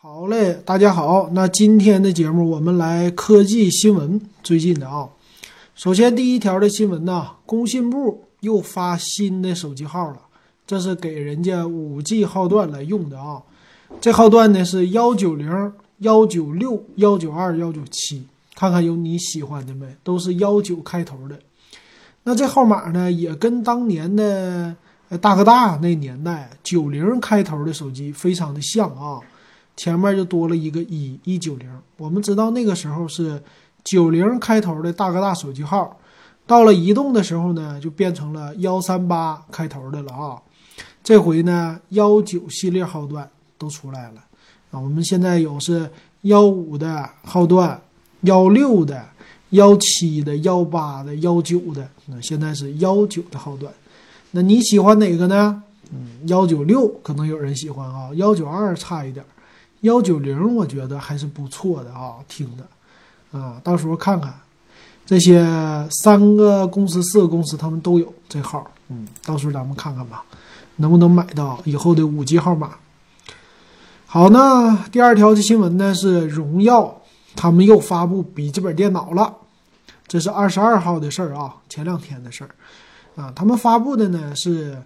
好嘞，大家好。那今天的节目我们来科技新闻，最近的啊。首先第一条的新闻呢，工信部又发新的手机号了，这是给人家五 G 号段来用的啊。这号段呢是幺九零、幺九六、幺九二、幺九七，看看有你喜欢的没？都是幺九开头的。那这号码呢，也跟当年的大哥大那年代九零开头的手机非常的像啊。前面就多了一个一一九零，我们知道那个时候是九零开头的大哥大手机号，到了移动的时候呢，就变成了幺三八开头的了啊。这回呢，幺九系列号段都出来了啊。我们现在有是幺五的号段、幺六的、幺七的、幺八的、幺九的，那现在是幺九的号段。那你喜欢哪个呢？嗯，幺九六可能有人喜欢啊，幺九二差一点。幺九零，我觉得还是不错的啊，听的，啊，到时候看看，这些三个公司、四个公司他们都有这号，嗯，到时候咱们看看吧，能不能买到以后的五 G 号码。好，那第二条的新闻呢是荣耀，他们又发布笔记本电脑了，这是二十二号的事儿啊，前两天的事儿，啊，他们发布的呢是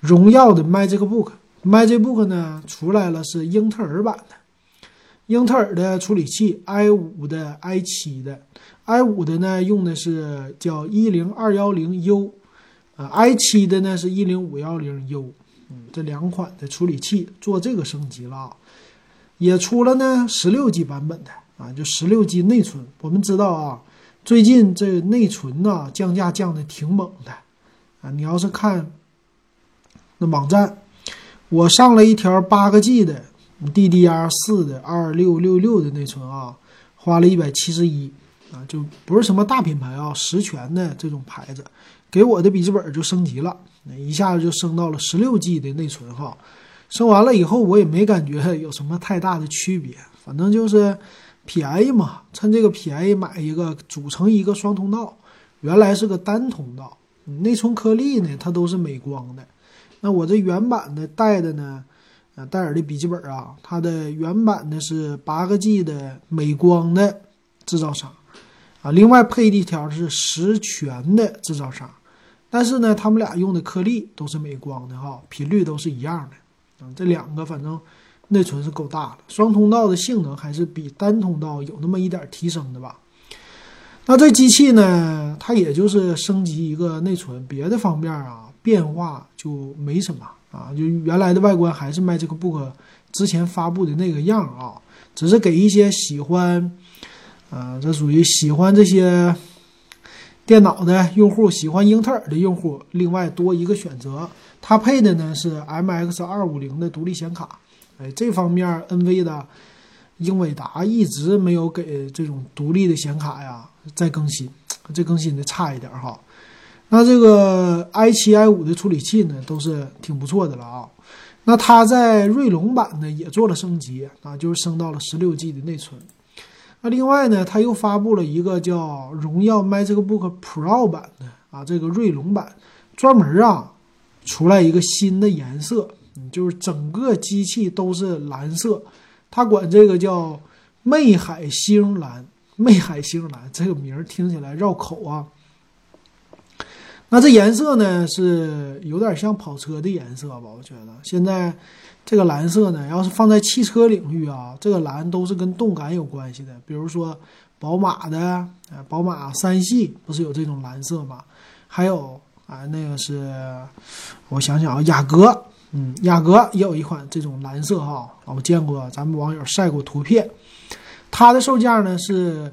荣耀的 MagicBook。MagicBook 呢出来了，是英特尔版的，英特尔的处理器，i 五的、i 七的，i 五的呢用的是叫一零二幺零 U，呃，i 七的呢是一零五幺零 U，嗯，这两款的处理器做这个升级了啊，也出了呢十六 G 版本的啊，就十六 G 内存。我们知道啊，最近这内存呢降价降的挺猛的。啊，你要是看那网站。我上了一条八个 G 的 DDR 四的二六六六的内存啊，花了一百七十一啊，就不是什么大品牌啊，实权的这种牌子，给我的笔记本就升级了，一下子就升到了十六 G 的内存哈。升完了以后，我也没感觉有什么太大的区别，反正就是便宜嘛，趁这个便宜买一个，组成一个双通道，原来是个单通道，内存颗粒呢，它都是美光的。那我这原版的带的呢，呃，戴尔的笔记本啊，它的原版的是八个 G 的美光的制造商，啊，另外配的一条是十全的制造商，但是呢，他们俩用的颗粒都是美光的哈，频率都是一样的，啊，这两个反正内存是够大的，双通道的性能还是比单通道有那么一点提升的吧。那这机器呢，它也就是升级一个内存，别的方面啊。变化就没什么啊，就原来的外观还是 MagicBook 之前发布的那个样啊，只是给一些喜欢，呃，这属于喜欢这些电脑的用户，喜欢英特尔的用户，另外多一个选择。它配的呢是 MX 二五零的独立显卡，哎，这方面 NV 的英伟达一直没有给这种独立的显卡呀再更新，这更新的差一点哈。那这个 i 七 i 五的处理器呢，都是挺不错的了啊。那它在锐龙版呢也做了升级啊，就是升到了十六 G 的内存。那另外呢，它又发布了一个叫荣耀 MagicBook Pro 版的啊，这个锐龙版专门啊出来一个新的颜色，就是整个机器都是蓝色，它管这个叫魅海星蓝。魅海星蓝这个名儿听起来绕口啊。那这颜色呢是有点像跑车的颜色吧？我觉得现在这个蓝色呢，要是放在汽车领域啊，这个蓝都是跟动感有关系的。比如说宝马的，呃，宝马三系不是有这种蓝色吗？还有啊，那个是我想想啊，雅阁，嗯，雅阁也有一款这种蓝色哈，我见过咱们网友晒过图片。它的售价呢是，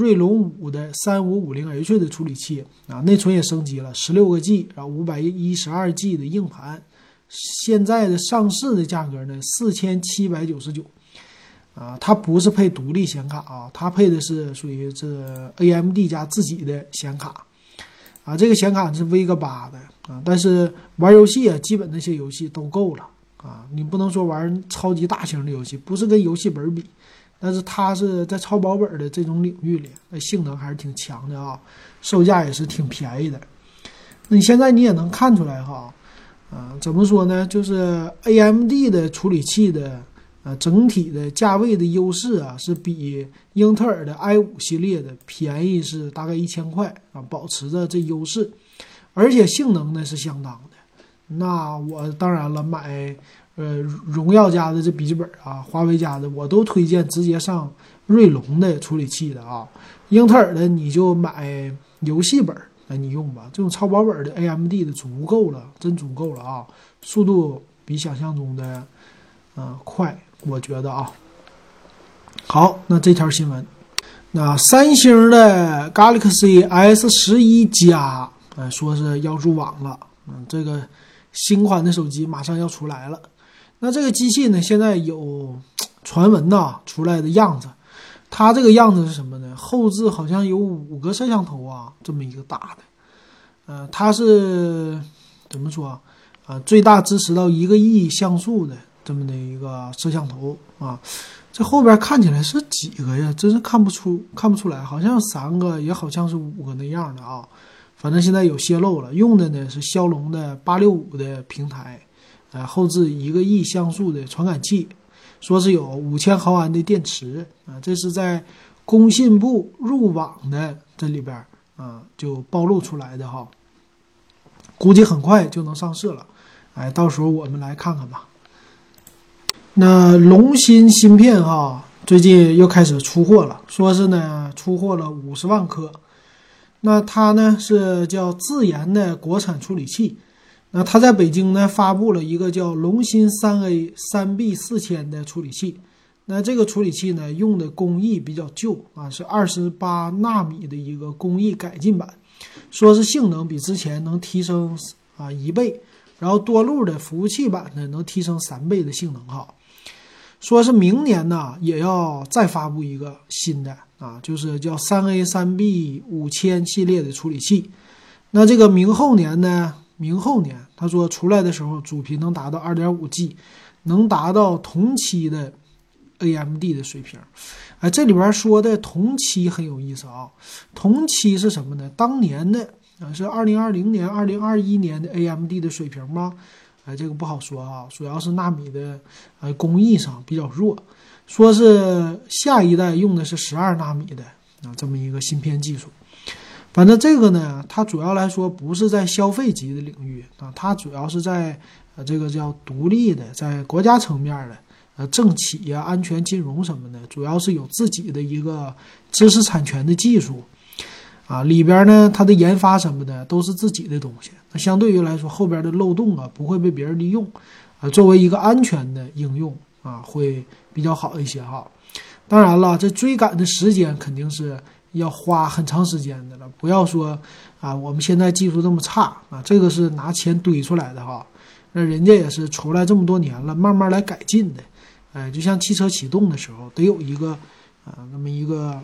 锐龙五的三五五零 H 的处理器啊，内存也升级了，十六个 G，然后五百一十二 G 的硬盘，现在的上市的价格呢四千七百九十九，啊，它不是配独立显卡啊，它配的是属于这 AMD 家自己的显卡，啊，这个显卡是 Vega 八的啊，但是玩游戏啊，基本那些游戏都够了啊，你不能说玩超级大型的游戏，不是跟游戏本比。但是它是在超薄本的这种领域里，那性能还是挺强的啊，售价也是挺便宜的。那你现在你也能看出来哈，啊，怎么说呢？就是 A M D 的处理器的呃，整体的价位的优势啊，是比英特尔的 i 五系列的便宜是大概一千块啊，保持着这优势，而且性能呢是相当的。那我当然了，买呃荣耀家的这笔记本啊，华为家的我都推荐直接上锐龙的处理器的啊，英特尔的你就买游戏本那你用吧，这种超薄本的 AMD 的足够了，真足够了啊，速度比想象中的嗯快。我觉得啊，好，那这条新闻，那三星的 Galaxy S 十一加，呃，说是要入网了，嗯，这个新款的手机马上要出来了。那这个机器呢，现在有传闻呐出来的样子，它这个样子是什么呢？后置好像有五个摄像头啊，这么一个大的，呃，它是怎么说啊？最大支持到一个亿像素的。这么的一个摄像头啊，这后边看起来是几个呀？真是看不出，看不出来，好像三个，也好像是五个那样的啊。反正现在有泄露了，用的呢是骁龙的八六五的平台，啊，后置一个亿像素的传感器，说是有五千毫安的电池啊。这是在工信部入网的这里边啊就暴露出来的哈，估计很快就能上市了，哎，到时候我们来看看吧。那龙芯芯片哈，最近又开始出货了，说是呢出货了五十万颗。那它呢是叫自研的国产处理器。那它在北京呢发布了一个叫龙芯三 A 三 B 四千的处理器。那这个处理器呢用的工艺比较旧啊，是二十八纳米的一个工艺改进版，说是性能比之前能提升啊一倍，然后多路的服务器版呢能提升三倍的性能哈。说是明年呢，也要再发布一个新的啊，就是叫三 A 三 B 五千系列的处理器。那这个明后年呢，明后年他说出来的时候，主频能达到二点五 G，能达到同期的 AMD 的水平。哎，这里边说的同期很有意思啊，同期是什么呢？当年的啊是二零二零年、二零二一年的 AMD 的水平吗？哎，这个不好说啊，主要是纳米的，呃，工艺上比较弱。说是下一代用的是十二纳米的啊，这么一个芯片技术。反正这个呢，它主要来说不是在消费级的领域啊，它主要是在呃这个叫独立的，在国家层面的，呃，政企呀、安全金融什么的，主要是有自己的一个知识产权的技术。啊，里边呢，它的研发什么的都是自己的东西，那相对于来说，后边的漏洞啊不会被别人利用，啊，作为一个安全的应用啊，会比较好一些哈。当然了，这追赶的时间肯定是要花很长时间的了，不要说啊，我们现在技术这么差啊，这个是拿钱堆出来的哈，那人家也是出来这么多年了，慢慢来改进的，哎，就像汽车启动的时候得有一个啊，那么一个。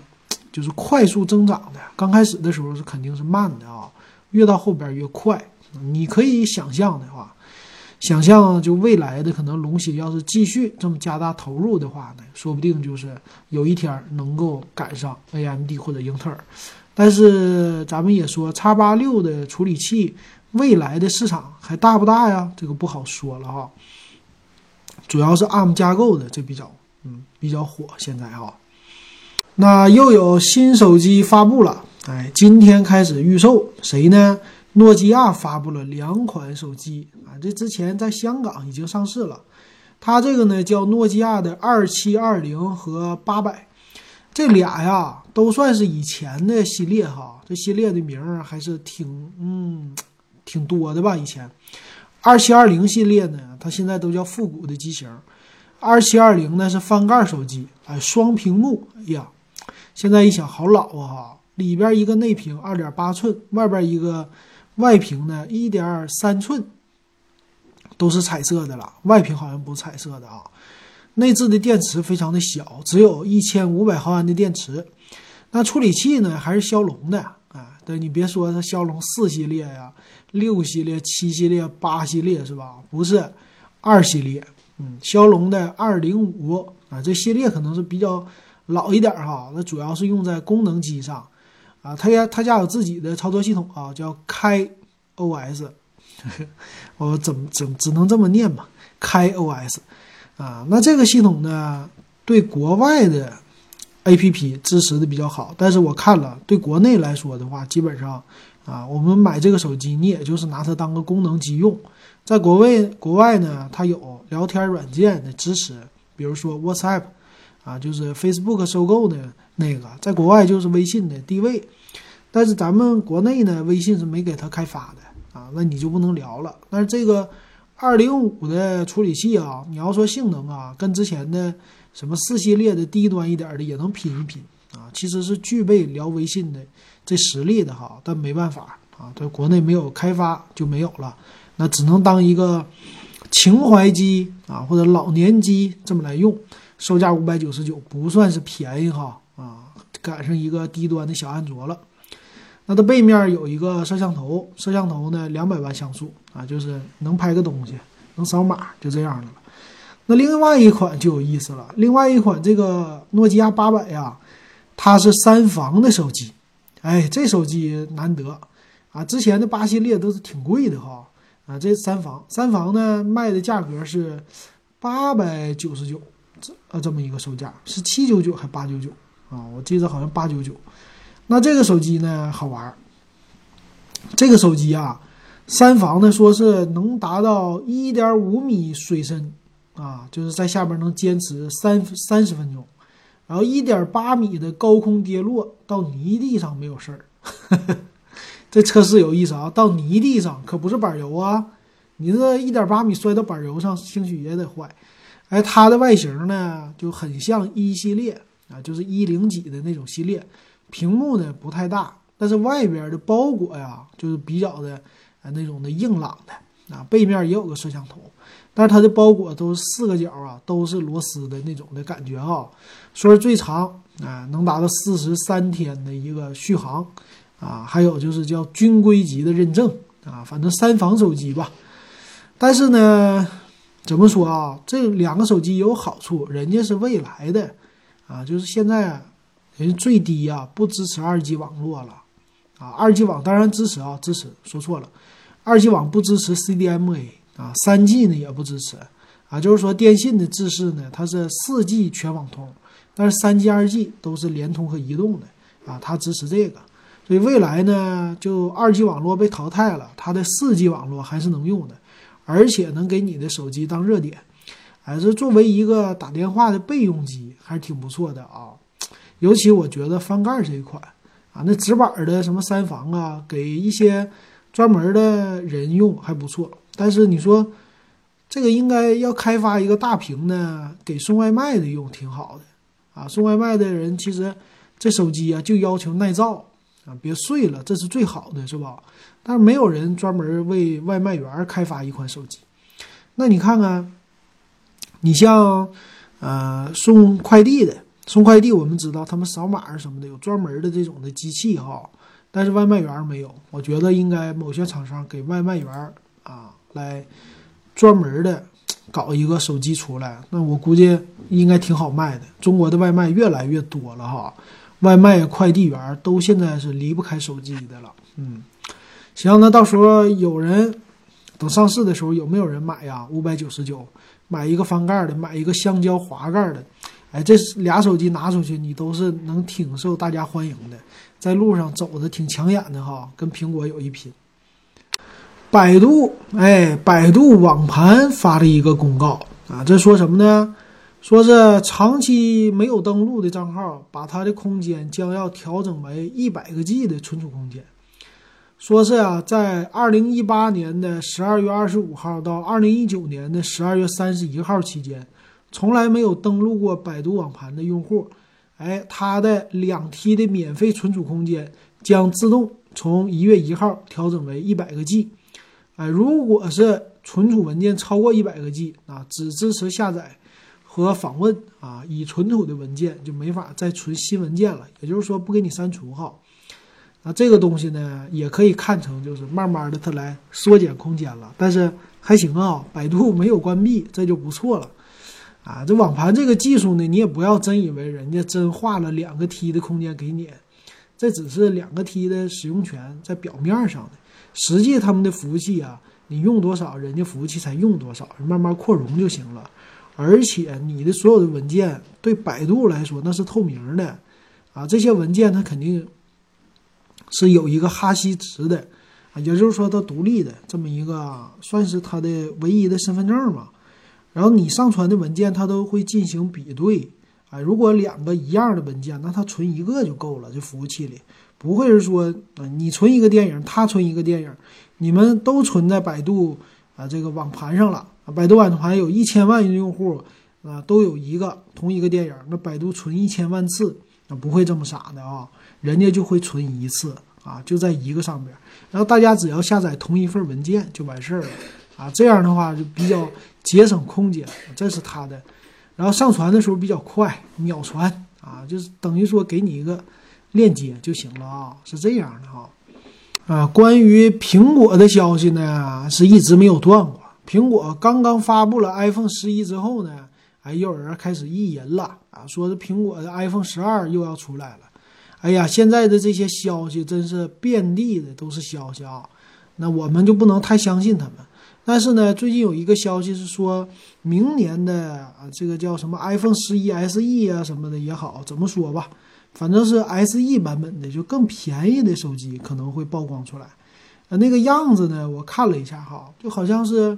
就是快速增长的，刚开始的时候是肯定是慢的啊，越到后边越快。你可以想象的话，想象就未来的可能龙芯要是继续这么加大投入的话呢，说不定就是有一天能够赶上 AMD 或者英特尔。但是咱们也说，叉八六的处理器未来的市场还大不大呀？这个不好说了哈。主要是 ARM 架构的，这比较嗯比较火现在哈。那又有新手机发布了，哎，今天开始预售，谁呢？诺基亚发布了两款手机啊，这之前在香港已经上市了。它这个呢叫诺基亚的二七二零和八百，这俩呀都算是以前的系列哈，这系列的名儿还是挺嗯挺多的吧？以前二七二零系列呢，它现在都叫复古的机型，二七二零呢是翻盖手机，哎，双屏幕，哎呀。现在一想，好老啊！哈，里边一个内屏二点八寸，外边一个外屏呢一点三寸，都是彩色的了。外屏好像不是彩色的啊。内置的电池非常的小，只有一千五百毫安的电池。那处理器呢，还是骁龙的啊。对你别说它骁龙四系列呀、六系列、七系列、八系列是吧？不是二系列，嗯，骁龙的二零五啊，这系列可能是比较。老一点哈，那主要是用在功能机上，啊，他家他家有自己的操作系统啊，叫开 OS，我怎么怎只能这么念嘛，开 OS，啊。那这个系统呢，对国外的 APP 支持的比较好，但是我看了，对国内来说的话，基本上啊，我们买这个手机，你也就是拿它当个功能机用。在国外，国外呢，它有聊天软件的支持，比如说 WhatsApp，啊，就是 Facebook 收购的那个，在国外就是微信的地位。但是咱们国内呢，微信是没给它开发的啊，那你就不能聊了。但是这个二零五的处理器啊，你要说性能啊，跟之前的什么四系列的低端一点的也能拼一拼啊，其实是具备聊微信的这实力的哈。但没办法啊，在国内没有开发就没有了。那只能当一个情怀机啊，或者老年机这么来用，售价五百九十九，不算是便宜哈，赶上一个低端的小安卓了。那它背面有一个摄像头，摄像头呢两百万像素啊，就是能拍个东西，能扫码，就这样的了。那另外一款就有意思了，另外一款这个诺基亚八百呀，它是三防的手机，哎，这手机难得啊，之前的八系列都是挺贵的哈。啊，这三防三防呢卖的价格是八百九十九，这啊这么一个售价是七九九还八九九啊？我记得好像八九九。那这个手机呢好玩儿，这个手机啊，三防呢说是能达到一点五米水深啊，就是在下边能坚持三三十分钟，然后一点八米的高空跌落到泥地上没有事儿。这测试有意思啊！到泥地上可不是板油啊，你这一点八米摔到板油上，兴许也得坏。哎，它的外形呢就很像一系列啊，就是一零几的那种系列。屏幕呢不太大，但是外边的包裹呀就是比较的啊那种的硬朗的啊。背面也有个摄像头，但是它的包裹都是四个角啊，都是螺丝的那种的感觉哈。说是最长啊，能达到四十三天的一个续航。啊，还有就是叫军规级的认证啊，反正三防手机吧。但是呢，怎么说啊？这两个手机有好处，人家是未来的啊，就是现在人最低啊不支持二 G 网络了啊，二 G 网当然支持啊，支持说错了，二 G 网不支持 CDMA 啊，三 G 呢也不支持啊，就是说电信的制式呢，它是四 G 全网通，但是三 G、二 G 都是联通和移动的啊，它支持这个。所以未来呢，就二 G 网络被淘汰了，它的四 G 网络还是能用的，而且能给你的手机当热点，还是作为一个打电话的备用机，还是挺不错的啊。尤其我觉得翻盖这一款啊，那直板的什么三防啊，给一些专门的人用还不错。但是你说这个应该要开发一个大屏呢，给送外卖的用挺好的啊。送外卖的人其实这手机啊就要求耐造。啊，别碎了，这是最好的，是吧？但是没有人专门为外卖员开发一款手机。那你看看，你像，呃，送快递的，送快递，我们知道他们扫码什么的有专门的这种的机器哈，但是外卖员没有。我觉得应该某些厂商给外卖员啊来专门的搞一个手机出来，那我估计应该挺好卖的。中国的外卖越来越多了哈。外卖快递员都现在是离不开手机的了，嗯，行，那到时候有人等上市的时候有没有人买呀？五百九十九买一个翻盖的，买一个橡胶滑盖的，哎，这俩手机拿出去你都是能挺受大家欢迎的，在路上走的挺抢眼的哈，跟苹果有一拼。百度，哎，百度网盘发了一个公告啊，这说什么呢？说是长期没有登录的账号，把它的空间将要调整为一百个 G 的存储空间。说是啊，在二零一八年的十二月二十五号到二零一九年的十二月三十一号期间，从来没有登录过百度网盘的用户，哎，它的两 T 的免费存储空间将自动从一月一号调整为一百个 G。哎，如果是存储文件超过一百个 G 啊，只支持下载。和访问啊，已存储的文件就没法再存新文件了，也就是说不给你删除哈。那这个东西呢，也可以看成就是慢慢的它来缩减空间了，但是还行啊，百度没有关闭，这就不错了啊。这网盘这个技术呢，你也不要真以为人家真划了两个 T 的空间给你，这只是两个 T 的使用权在表面上的，实际他们的服务器啊，你用多少，人家服务器才用多少，慢慢扩容就行了。而且你的所有的文件对百度来说那是透明的啊，这些文件它肯定是有一个哈希值的啊，也就是说它独立的这么一个算是它的唯一的身份证嘛。然后你上传的文件它都会进行比对啊，如果两个一样的文件，那它存一个就够了，这服务器里不会是说啊你存一个电影，他存一个电影，你们都存在百度啊这个网盘上了。啊百度网盘有一千万用户，啊，都有一个同一个电影，那百度存一千万次，那不会这么傻的啊，人家就会存一次啊，就在一个上边，然后大家只要下载同一份文件就完事儿了啊，这样的话就比较节省空间，这是它的，然后上传的时候比较快，秒传啊，就是等于说给你一个链接就行了啊，是这样的哈，啊，关于苹果的消息呢，是一直没有断过。苹果刚刚发布了 iPhone 十一之后呢，哎，又有人开始意淫了啊，说这苹果的 iPhone 十二又要出来了。哎呀，现在的这些消息真是遍地的都是消息啊，那我们就不能太相信他们。但是呢，最近有一个消息是说，明年的啊，这个叫什么 iPhone 十一 SE 啊什么的也好，怎么说吧，反正是 SE 版本的，就更便宜的手机可能会曝光出来。呃，那个样子呢？我看了一下哈，就好像是，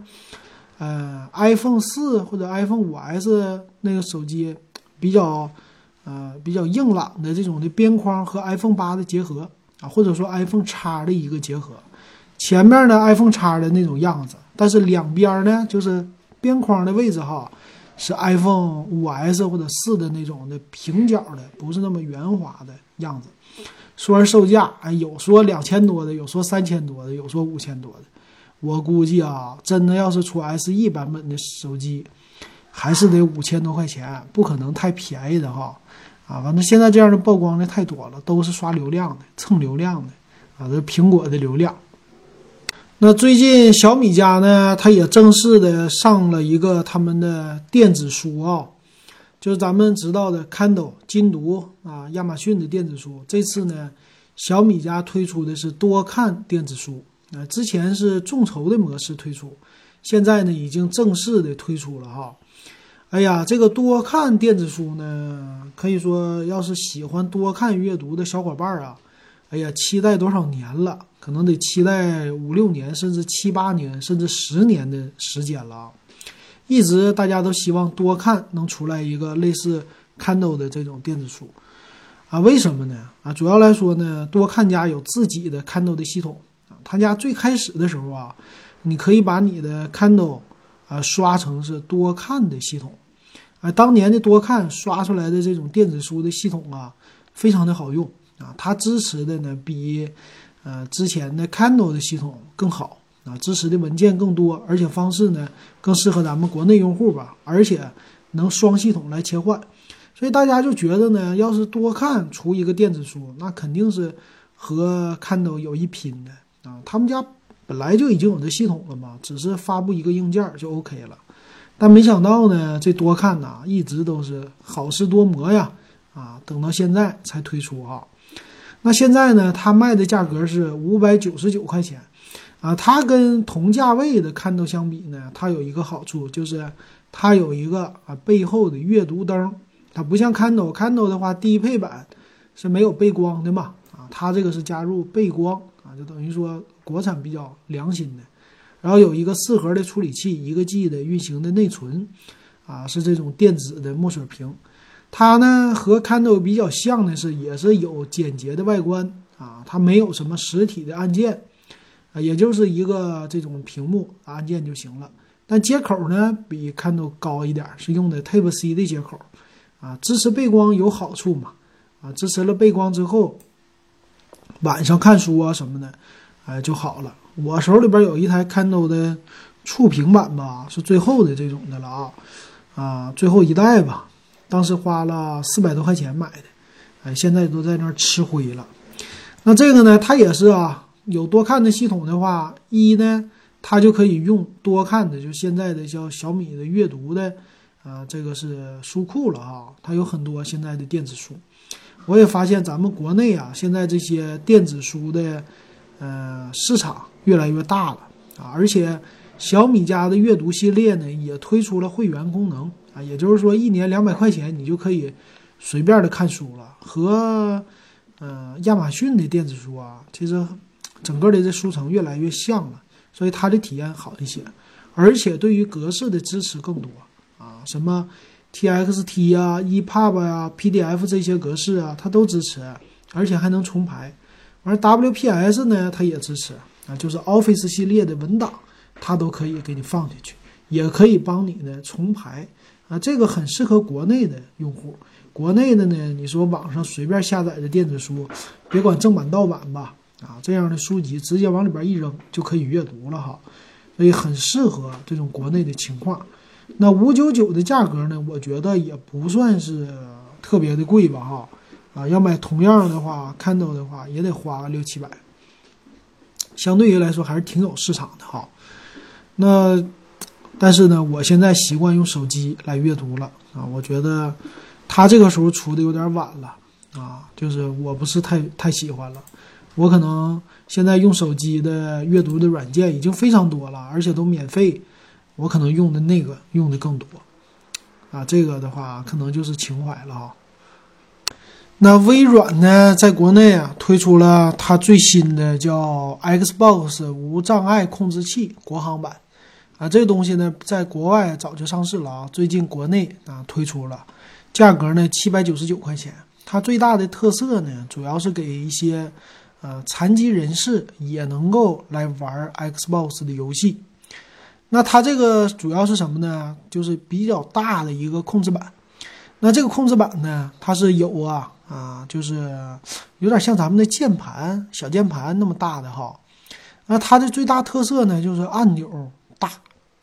呃，iPhone 四或者 iPhone 五 S 那个手机比较，呃，比较硬朗的这种的边框和 iPhone 八的结合啊，或者说 iPhone 叉的一个结合。前面呢 iPhone 叉的那种样子，但是两边呢就是边框的位置哈，是 iPhone 五 S 或者四的那种的平角的，不是那么圆滑的样子。说完售价，哎，有说两千多的，有说三千多的，有说五千多的。我估计啊，真的要是出 SE 版本的手机，还是得五千多块钱，不可能太便宜的哈。啊，反正现在这样的曝光的太多了，都是刷流量的，蹭流量的啊，这苹果的流量。那最近小米家呢，它也正式的上了一个他们的电子书啊。就是咱们知道的 Kindle 金读啊，亚马逊的电子书。这次呢，小米家推出的是多看电子书啊。之前是众筹的模式推出，现在呢已经正式的推出了哈。哎呀，这个多看电子书呢，可以说要是喜欢多看阅读的小伙伴啊，哎呀，期待多少年了？可能得期待五六年，甚至七八年，甚至十年的时间了啊。一直大家都希望多看能出来一个类似 Kindle 的这种电子书，啊，为什么呢？啊，主要来说呢，多看家有自己的 Kindle 的系统，他家最开始的时候啊，你可以把你的 Kindle 啊刷成是多看的系统，啊，当年的多看刷出来的这种电子书的系统啊，非常的好用啊，它支持的呢比呃之前的 Kindle 的系统更好。啊，支持的文件更多，而且方式呢更适合咱们国内用户吧，而且能双系统来切换，所以大家就觉得呢，要是多看出一个电子书，那肯定是和 Kindle 有一拼的啊。他们家本来就已经有这系统了嘛，只是发布一个硬件就 OK 了。但没想到呢，这多看呐一直都是好事多磨呀，啊，等到现在才推出啊。那现在呢，它卖的价格是五百九十九块钱。啊，它跟同价位的 Kindle 相比呢，它有一个好处，就是它有一个啊背后的阅读灯，它不像 Kindle，Kindle 的话低配版是没有背光的嘛，啊，它这个是加入背光，就等于说国产比较良心的，然后有一个四核的处理器，一个 G 的运行的内存，啊，是这种电子的墨水屏，它呢和 Kindle 比较像的是，也是有简洁的外观啊，它没有什么实体的按键。啊，也就是一个这种屏幕按键就行了，但接口呢比 Kindle 高一点，是用的 Type C 的接口，啊，支持背光有好处嘛？啊，支持了背光之后，晚上看书啊什么的，哎就好了。我手里边有一台 Kindle 的触屏版吧，是最后的这种的了啊，啊，最后一代吧，当时花了四百多块钱买的，哎，现在都在那儿吃灰了。那这个呢，它也是啊。有多看的系统的话，一呢，它就可以用多看的，就现在的叫小米的阅读的，啊，这个是书库了啊，它有很多现在的电子书。我也发现咱们国内啊，现在这些电子书的，呃，市场越来越大了啊，而且小米家的阅读系列呢，也推出了会员功能啊，也就是说一年两百块钱你就可以随便的看书了，和呃亚马逊的电子书啊，其实整个的这书城越来越像了，所以它的体验好一些，而且对于格式的支持更多啊，什么 TXT 啊、EPUB 呀、PDF 这些格式啊，它都支持，而且还能重排。而 WPS 呢，它也支持啊，就是 Office 系列的文档，它都可以给你放进去，也可以帮你呢重排啊。这个很适合国内的用户。国内的呢，你说网上随便下载的电子书，别管正版盗版吧，啊，这样的书籍直接往里边一扔就可以阅读了哈，所以很适合这种国内的情况。那五九九的价格呢，我觉得也不算是特别的贵吧哈。啊，要买同样的话，Kindle 的话也得花个六七百，相对于来说还是挺有市场的哈。那但是呢，我现在习惯用手机来阅读了啊，我觉得它这个时候出的有点晚了啊，就是我不是太太喜欢了。我可能现在用手机的阅读的软件已经非常多了，而且都免费，我可能用的那个用的更多啊。这个的话可能就是情怀了哈。那微软呢，在国内啊推出了它最新的叫 Xbox 无障碍控制器国行版，啊，这个东西呢，在国外早就上市了啊，最近国内啊推出了，价格呢七百九十九块钱。它最大的特色呢，主要是给一些呃残疾人士也能够来玩 Xbox 的游戏。那它这个主要是什么呢？就是比较大的一个控制板。那这个控制板呢，它是有啊。啊，就是有点像咱们的键盘，小键盘那么大的哈。那它的最大特色呢，就是按钮大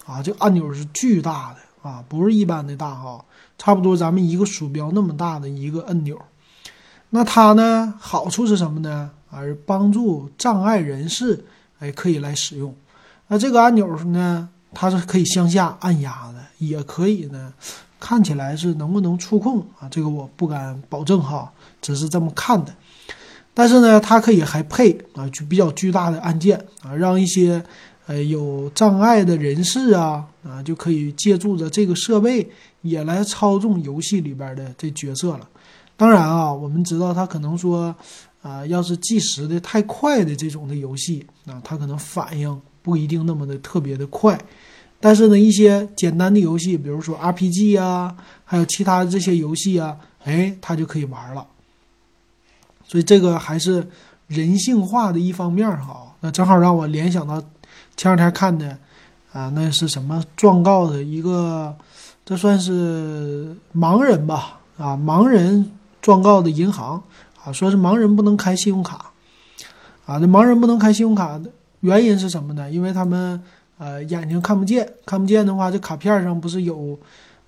啊，这按钮是巨大的啊，不是一般的大哈，差不多咱们一个鼠标那么大的一个按钮。那它呢，好处是什么呢？而帮助障碍人士哎可以来使用。那这个按钮呢，它是可以向下按压的，也可以呢。看起来是能不能触控啊？这个我不敢保证哈，只是这么看的。但是呢，它可以还配啊，就比较巨大的按键啊，让一些呃有障碍的人士啊啊就可以借助着这个设备也来操纵游戏里边的这角色了。当然啊，我们知道它可能说啊，要是计时的太快的这种的游戏啊，它可能反应不一定那么的特别的快。但是呢，一些简单的游戏，比如说 RPG 啊，还有其他这些游戏啊，哎，它就可以玩了。所以这个还是人性化的一方面哈。那正好让我联想到前两天看的啊，那是什么状告的一个，这算是盲人吧？啊，盲人状告的银行啊，说是盲人不能开信用卡啊。这盲人不能开信用卡原因是什么呢？因为他们。呃，眼睛看不见，看不见的话，这卡片上不是有，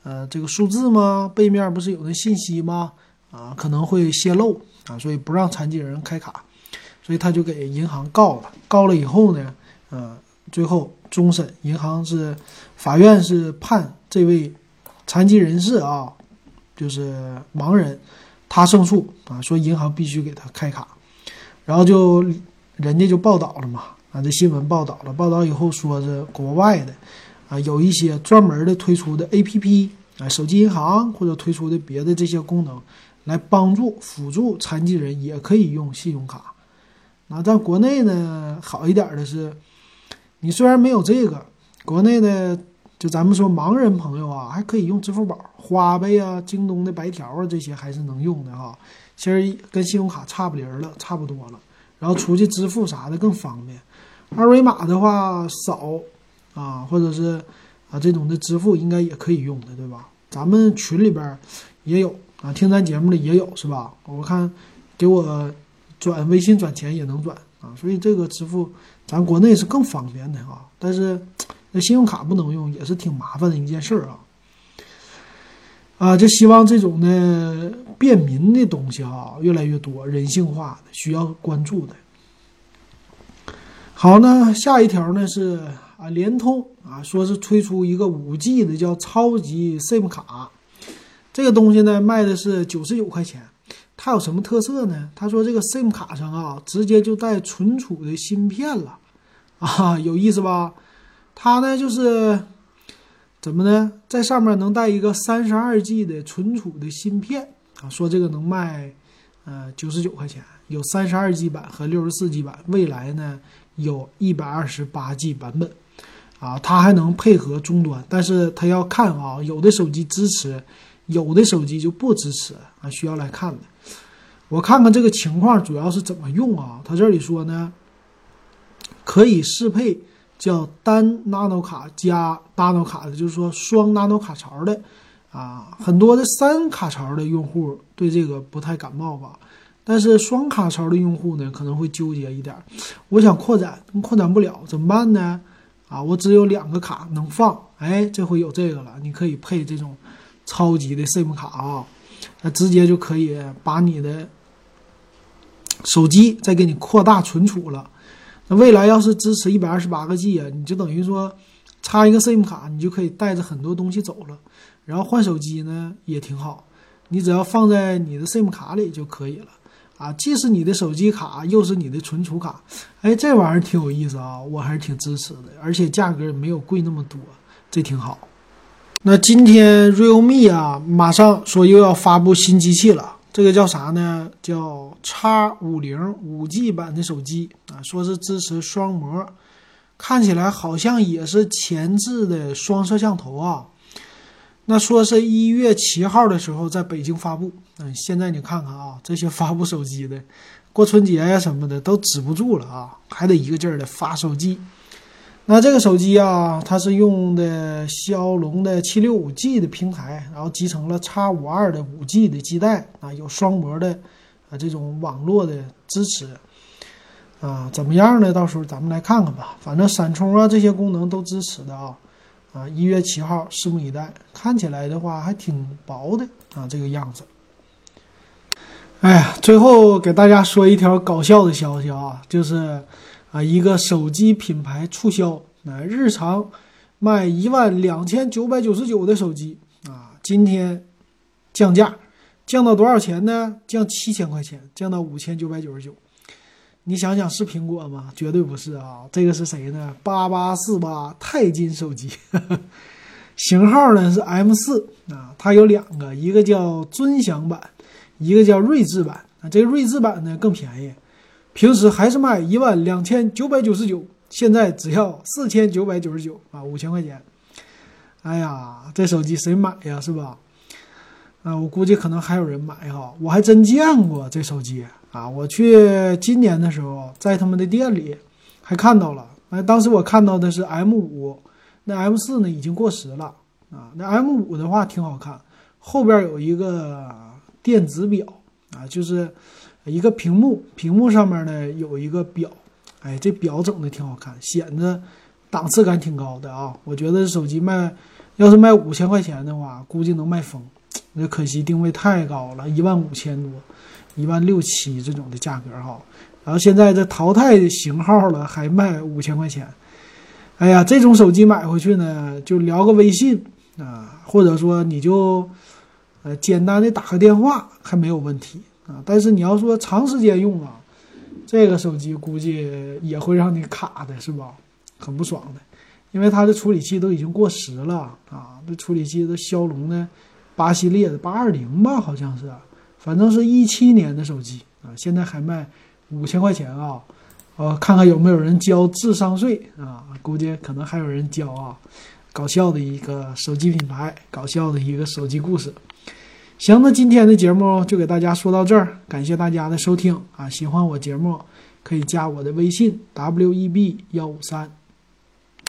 呃，这个数字吗？背面不是有那信息吗？啊，可能会泄露啊，所以不让残疾人开卡，所以他就给银行告了。告了以后呢，呃，最后终审，银行是法院是判这位残疾人士啊，就是盲人，他胜诉啊，说银行必须给他开卡，然后就人家就报道了嘛。这新闻报道了，报道以后说是国外的，啊，有一些专门的推出的 A P P 啊，手机银行或者推出的别的这些功能，来帮助辅助残疾人也可以用信用卡。那在国内呢，好一点的是，你虽然没有这个，国内的就咱们说盲人朋友啊，还可以用支付宝、花呗啊、京东的白条啊这些还是能用的哈。其实跟信用卡差不离儿了，差不多了。然后出去支付啥的更方便。二维码的话扫啊，或者是啊这种的支付应该也可以用的，对吧？咱们群里边也有啊，听咱节目的也有是吧？我看给我转微信转钱也能转啊，所以这个支付咱国内是更方便的啊。但是那信用卡不能用，也是挺麻烦的一件事啊。啊，就希望这种的便民的东西哈越来越多，人性化的需要关注的。好，那下一条呢是啊，联通啊，说是推出一个五 G 的叫超级 SIM 卡，这个东西呢卖的是九十九块钱。它有什么特色呢？他说这个 SIM 卡上啊，直接就带存储的芯片了，啊，有意思吧？它呢就是怎么呢？在上面能带一个三十二 G 的存储的芯片啊，说这个能卖呃九十九块钱，有三十二 G 版和六十四 G 版，未来呢有一百二十八 G 版本啊，它还能配合终端，但是它要看啊，有的手机支持，有的手机就不支持啊，需要来看的。我看看这个情况主要是怎么用啊？它这里说呢，可以适配。叫单 nano 卡加 nano 卡的，就是说双 nano 卡槽的，啊，很多的三卡槽的用户对这个不太感冒吧？但是双卡槽的用户呢，可能会纠结一点。我想扩展，扩展不了，怎么办呢？啊，我只有两个卡能放，哎，这回有这个了，你可以配这种超级的 SIM 卡啊，那直接就可以把你的手机再给你扩大存储了。那未来要是支持一百二十八个 G 啊，你就等于说插一个 SIM 卡，你就可以带着很多东西走了。然后换手机呢也挺好，你只要放在你的 SIM 卡里就可以了啊，既是你的手机卡，又是你的存储卡。哎，这玩意儿挺有意思啊，我还是挺支持的，而且价格也没有贵那么多，这挺好。那今天 Realme 啊，马上说又要发布新机器了。这个叫啥呢？叫叉五零五 G 版的手机啊，说是支持双模，看起来好像也是前置的双摄像头啊。那说是一月七号的时候在北京发布，嗯，现在你看看啊，这些发布手机的，过春节呀什么的都止不住了啊，还得一个劲儿的发手机。那这个手机啊，它是用的骁龙的七六五 G 的平台，然后集成了 X 五二的五 G 的基带啊，有双模的啊这种网络的支持啊，怎么样呢？到时候咱们来看看吧。反正闪充啊这些功能都支持的啊啊，一月七号拭目以待。看起来的话还挺薄的啊，这个样子。哎呀，最后给大家说一条搞笑的消息啊，就是。啊，一个手机品牌促销，啊日常卖一万两千九百九十九的手机啊，今天降价，降到多少钱呢？降七千块钱，降到五千九百九十九。你想想是苹果吗？绝对不是啊！这个是谁呢？八八四八钛金手机，型号呢是 M 四啊，它有两个，一个叫尊享版，一个叫睿智版啊。这个睿智版呢更便宜。平时还是卖一万两千九百九十九，现在只要四千九百九十九啊，五千块钱。哎呀，这手机谁买呀？是吧？啊，我估计可能还有人买哈。我还真见过这手机啊！我去今年的时候，在他们的店里还看到了。哎，当时我看到的是 M 五，那 M 四呢已经过时了啊。那 M 五的话挺好看，后边有一个电子表啊，就是。一个屏幕，屏幕上面呢有一个表，哎，这表整的挺好看，显得档次感挺高的啊。我觉得手机卖，要是卖五千块钱的话，估计能卖疯。那可惜定位太高了，一万五千多，一万六七这种的价格哈。然后现在这淘汰型号了，还卖五千块钱。哎呀，这种手机买回去呢，就聊个微信啊，或者说你就呃简单的打个电话，还没有问题。啊，但是你要说长时间用啊，这个手机估计也会让你卡的，是吧？很不爽的，因为它的处理器都已经过时了啊，这处理器都骁龙的八系列的八二零吧，好像是，反正是一七年的手机啊，现在还卖五千块钱啊，呃，看看有没有人交智商税啊？估计可能还有人交啊，搞笑的一个手机品牌，搞笑的一个手机故事。行，那今天的节目就给大家说到这儿，感谢大家的收听啊！喜欢我节目可以加我的微信 w e b 幺五三。